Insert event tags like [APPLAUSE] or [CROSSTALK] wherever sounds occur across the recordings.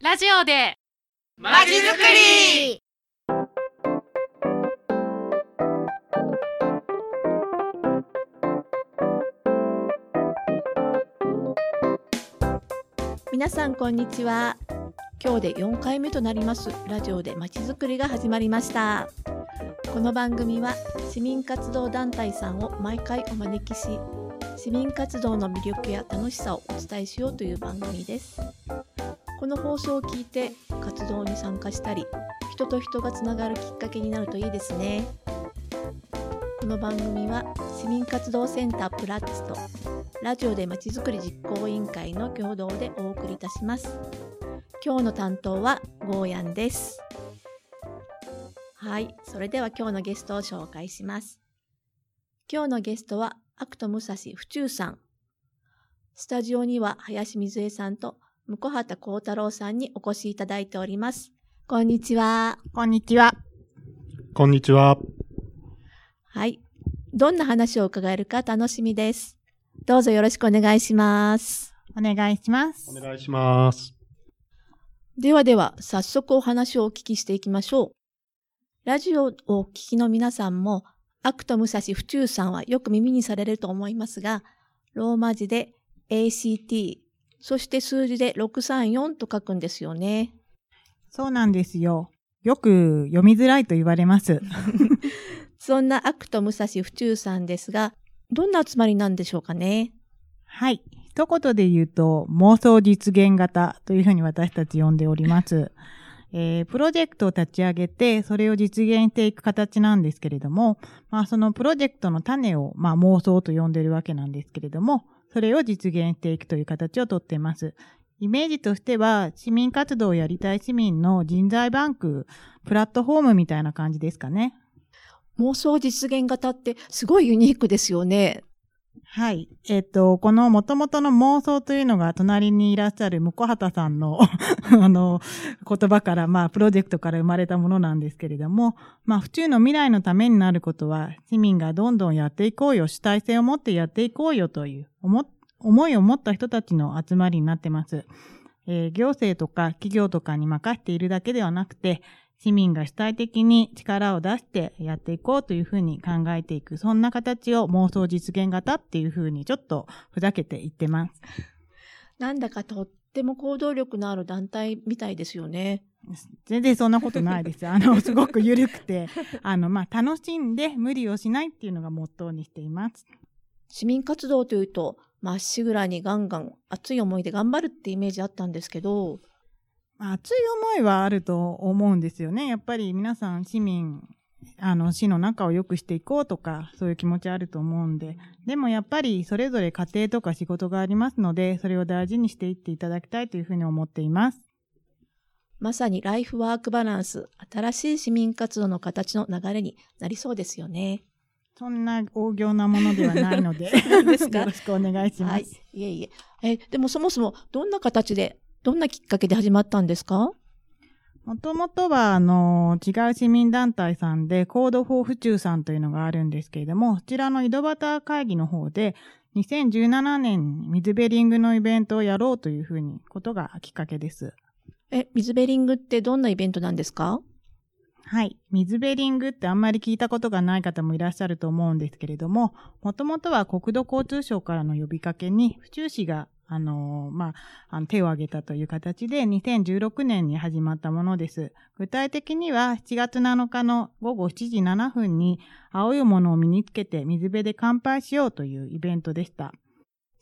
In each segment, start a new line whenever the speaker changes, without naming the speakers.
ラジオで。
まちづくり。
皆さんこんにちは。今日で4回目となります。ラジオでまちづくりが始まりました。この番組は市民活動団体さんを毎回お招きし市民活動の魅力や楽しさをお伝えしようという番組ですこの放送を聞いて活動に参加したり人と人がつながるきっかけになるといいですね。この番組は市民活動センタープラッツとラジオでまちづくり実行委員会の共同でお送りいたします。今日の担当はゴーヤンです。はいそれでは今日のゲストを紹介します。今日のゲストはアクト武蔵府中さん。スタジオには林水江さんと向畑幸太郎さんにお越しいただいておりますこんにちは
こんにちは。
こんにちは。
はいどんな話を伺えるか楽しみですどうぞよろしくお願いします
お願いします。
お願いします。
ではでは、早速お話をお聞きしていきましょう。ラジオをお聞きの皆さんも、アクト武蔵府中さんはよく耳にされると思いますが、ローマ字で ACT、そして数字で634と書くんですよね。
そうなんですよ。よく読みづらいと言われます。[LAUGHS]
そんなアクト武蔵府中さんですが、どんな集まりなんでしょうかね。
はい。一言で言うと、妄想実現型というふうに私たち呼んでおります。[LAUGHS] えープロジェクトを立ち上げて、それを実現していく形なんですけれども、まあそのプロジェクトの種を、まあ妄想と呼んでるわけなんですけれども、それを実現していくという形をとっています。イメージとしては、市民活動をやりたい市民の人材バンク、プラットフォームみたいな感じですかね。
妄想実現型ってすごいユニークですよね。
はい。えっ、と、この元々の妄想というのが隣にいらっしゃる向畑さんの [LAUGHS] あの言葉から、まあ、プロジェクトから生まれたものなんですけれども、まあ、府中の未来のためになることは、市民がどんどんやっていこうよ、主体性を持ってやっていこうよという思思いを持った人たちの集まりになってます。えー行政とか企業とかに任せているだけではなくて、市民が主体的に力を出してやっていこうというふうに考えていく、そんな形を妄想実現型っていうふうにちょっとふざけて言ってます。
なんだかとっても行動力のある団体みたいですよね。
全然そんなことないです。[LAUGHS] あの、すごく緩くて、あの、まあ、楽しんで無理をしないっていうのがモットーにしています。
市民活動というと、まっしぐらにガンガン熱い思いで頑張るってイメージあったんですけど、
まあ熱い思いはあると思うんですよね。やっぱり皆さん市民、あの、市の中を良くしていこうとか、そういう気持ちあると思うんで。でもやっぱりそれぞれ家庭とか仕事がありますので、それを大事にしていっていただきたいというふうに思っています。
まさにライフワークバランス、新しい市民活動の形の流れになりそうですよね。
そんな大仰なものではないので、
で [LAUGHS]
よろしくお願いします。
はい。いえいえ。え、でもそもそもどんな形で、どんなきっかけで始まったんですか？
もともとは、あの、違う市民団体さんで、 Code for 府中さんというのがあるんですけれども、こちらの井戸端会議の方で、2017年にミズベリングのイベントをやろうというふうに、ことがきっかけです。
え、水ベリングってどんなイベントなんですか？
はい。水ベリングってあんまり聞いたことがない方もいらっしゃると思うんですけれども、もともとは国土交通省からの呼びかけに、府中市が、あのまあ、あの手を挙げたという形で2016年に始まったものです。具体的には7月7日の午後7時7分に青いものを身につけて水辺で乾杯しようというイベントでした。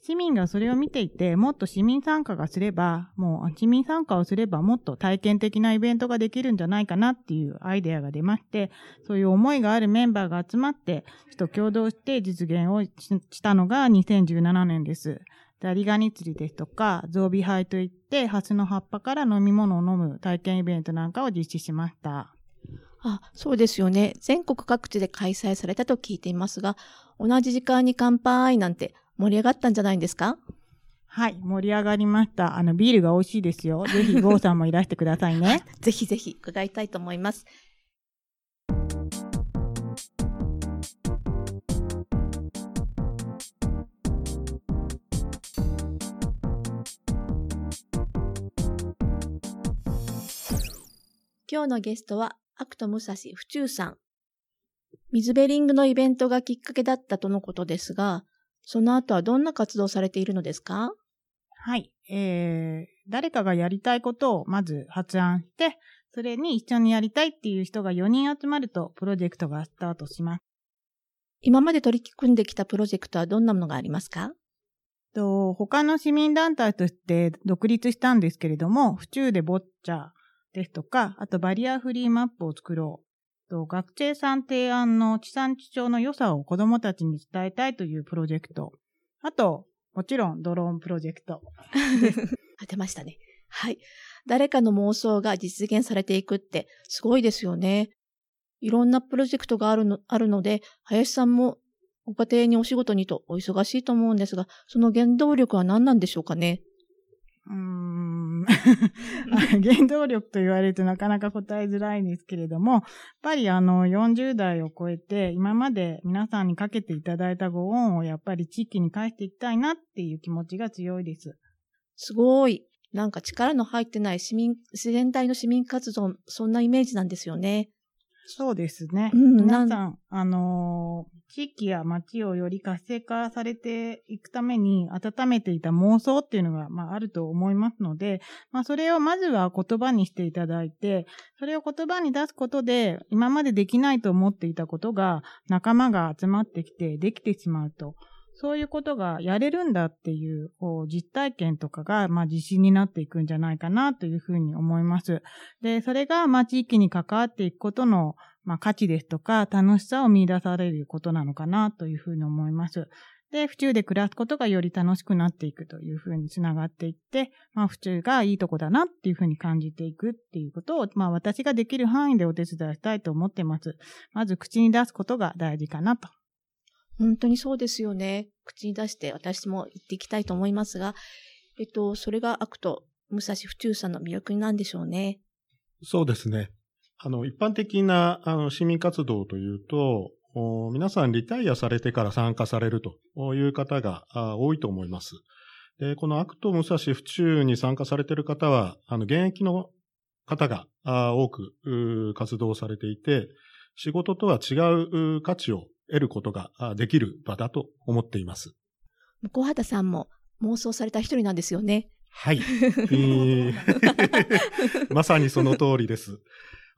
市民がそれを見ていて、もっと市民参加がすれば、もう市民参加をすればもっと体験的なイベントができるんじゃないかなっていうアイデアが出まして、そういう思いがあるメンバーが集まって、市と共同して実現をしたのが2017年です。ザリガニ釣りですとか、ゾウビハイといって、ハスの葉っぱから飲み物を飲む体験イベントなんかを実施しました。
あ、そうですよね。全国各地で開催されたと聞いていますが、同じ時間に乾杯なんて盛り上がったんじゃないんですか？
はい、盛り上がりました。あの、ビールが美味しいですよ。ぜひ、ゴーさんもいらしてくださいね。[LAUGHS]
ぜひぜひ伺いたいと思います。今日のゲストは、アクト武蔵府中さん。水ベリングのイベントがきっかけだったとのことですが、その後はどんな活動されているのですか？
はい。えー、誰かがやりたいことをまず発案して、それに一緒にやりたいっていう人が4人集まると、プロジェクトがスタートします。
今まで取り組んできたプロジェクトはどんなものがありますか？
と他の市民団体として独立したんですけれども、府中でボッチャですとか、あとバリアフリーマップを作ろう。と学生さん提案の地産地消の良さを子供たちに伝えたいというプロジェクト。あと、もちろんドローンプロジェクト。[LAUGHS]
あ、出ましたね。はい。誰かの妄想が実現されていくってすごいですよね。いろんなプロジェクトがあるの、あるので、林さんもご家庭にお仕事にとお忙しいと思うんですが、その原動力は何なんでしょうかね？
うーん [LAUGHS] 原動力と言われるとなかなか答えづらいんですけれども、やっぱりあの40代を超えて今まで皆さんにかけていただいたご恩をやっぱり地域に返していきたいなっていう気持ちが強いです。
すごい。なんか力の入ってない市民、自然体の市民活動、そんなイメージなんですよね。
そうですね。
うん
皆さん、あのー地域や町をより活性化されていくために温めていた妄想っていうのが、まあ、あると思いますので、まあ、それをまずは言葉にしていただいて、それを言葉に出すことで、今までできないと思っていたことが、仲間が集まってきてできてしまうと。そういうことがやれるんだっていう、こう、実体験とかが、まあ、自信になっていくんじゃないかなというふうに思います。で、それが、まあ、地域に関わっていくことの、まあ、価値ですとか、楽しさを見出されることなのかなというふうに思います。で、府中で暮らすことがより楽しくなっていくというふうにつながっていって、まあ、府中がいいとこだなっていうふうに感じていくっていうことを、まあ、私ができる範囲でお手伝いしたいと思ってます。まず、口に出すことが大事かなと。
本当にそうですよね。口に出して私も言っていきたいと思いますが、えっと、それがアクト、武蔵府中さんの魅力なんでしょうね。
そうですね。あの、一般的なあの市民活動というと、お皆さんリタイアされてから参加されるという方があ多いと思います。で、このアクト武蔵府中に参加されている方は、あの、現役の方があ多くう活動されていて、仕事とは違うう価値を得ることがあできる場だと思っています。
向畑さんも妄想された一人なんですよね。
はい。[LAUGHS] えー [LAUGHS] まさにその通りです。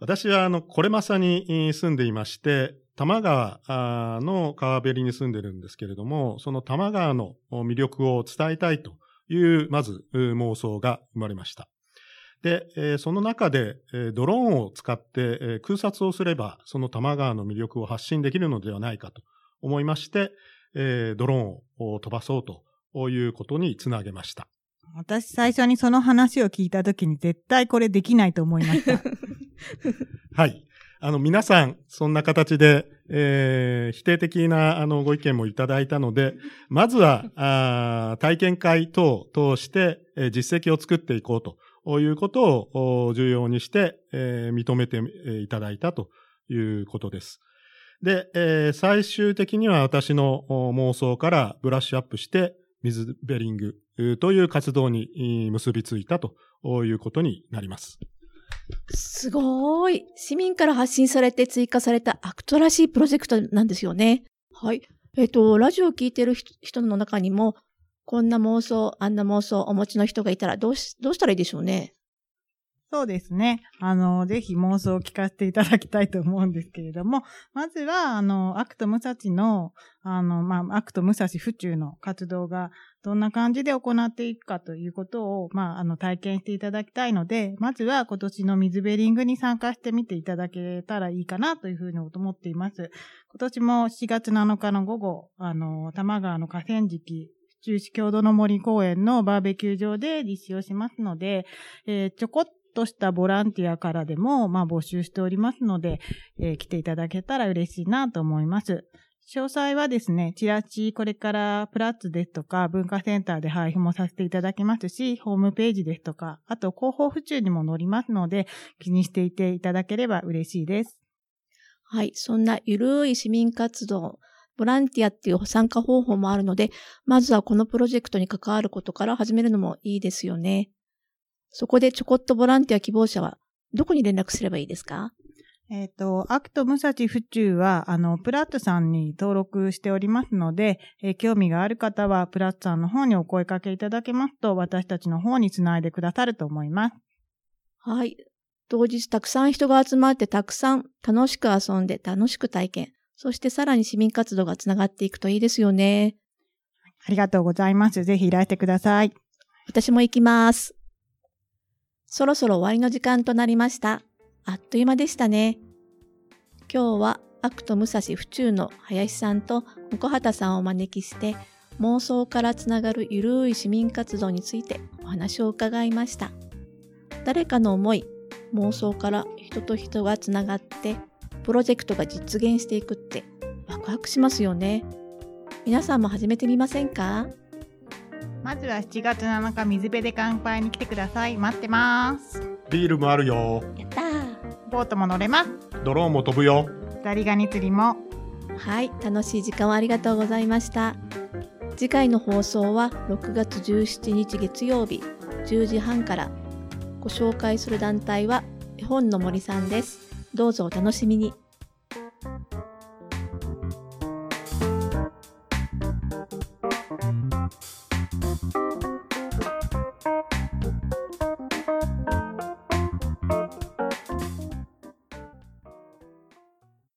私は、あの、これまさに住んでいまして、多摩川の川べりに住んでるんですけれども、その多摩川の魅力を伝えたいという、まず、妄想が生まれました。で、その中で、ドローンを使って、空撮をすれば、その多摩川の魅力を発信できるのではないかと思いまして、ドローンを飛ばそうということにつなげました。
私最初にその話を聞いたときに絶対これできないと思いました。[LAUGHS]
はい。あの、皆さん、そんな形で、えー否定的な、あの、ご意見もいただいたので、まずは、あ体験会等を通して、えー実績を作っていこうということを重要にして、えー認めていただいたということです。で、えー最終的には私の妄想からブラッシュアップして、ミズベリングという活動に結びついたということになります。
すごい。市民から発信されて追加されたアクトらしいプロジェクトなんですよね。はい。えっ、と、ラジオを聴いてる人の中にも、こんな妄想、あんな妄想お持ちの人がいたらどうし、どうしたらいいでしょうね？
そうですね。あの、ぜひ妄想を聞かせていただきたいと思うんですけれども、[LAUGHS] まずは、あの、アクト武蔵の、あの、まあ、アクト武蔵府中の活動がどんな感じで行っていくかということを、まあ、あの、体験していただきたいので、まずは今年のミズベリングに参加してみていただけたらいいかなというふうに思っています。今年も7月7日の午後、あの、多摩川の河川敷、府中市郷土の森公園のバーベキュー場で実施をしますので、えーちょこっとしたボランティアからでも、まあ、募集しておりますので、えー来ていただけたら嬉しいなと思います。詳細はですね、チラチこれからプラッツですとか文化センターで配布もさせていただきますし、ホームページですとか、あと広報府中にも載りますので、気にしていていただければ嬉しいです。
はい。そんなゆるい市民活動、ボランティアっていう参加方法もあるので、まずはこのプロジェクトに関わることから始めるのもいいですよね。そこでちょこっとボランティア希望者はどこに連絡すればいいですか？
えっ、と、アクト武蔵府中は、あの、プラッツさんに登録しておりますので、えー興味がある方は、プラッツさんの方にお声かけいただけますと、私たちの方につないでくださると思います。
はい。当日たくさん人が集まってたくさん楽しく遊んで楽しく体験。そしてさらに市民活動がつながっていくといいですよね。
ありがとうございます。ぜひいらしてください。
私も行きます。そろそろ終わりの時間となりました。あっという間でしたね。今日はアクト武蔵府中の林さんと向畑さんをお招きして妄想からつながるゆるい市民活動についてお話を伺いました。誰かの思い、妄想から人と人がつながってプロジェクトが実現していくってワクワクしますよね。皆さんも始めてみませんか？
まずは7月7日、水辺で乾杯に来てください。待ってます。
ビールもあるよ。
やったー
ボートも乗れます。
ドローンも飛ぶよ。
ザリガニ釣りも。
はい、楽しい時間をありがとうございました。次回の放送は6月17日月曜日10時半から。ご紹介する団体は絵本の森さんです。どうぞお楽しみに。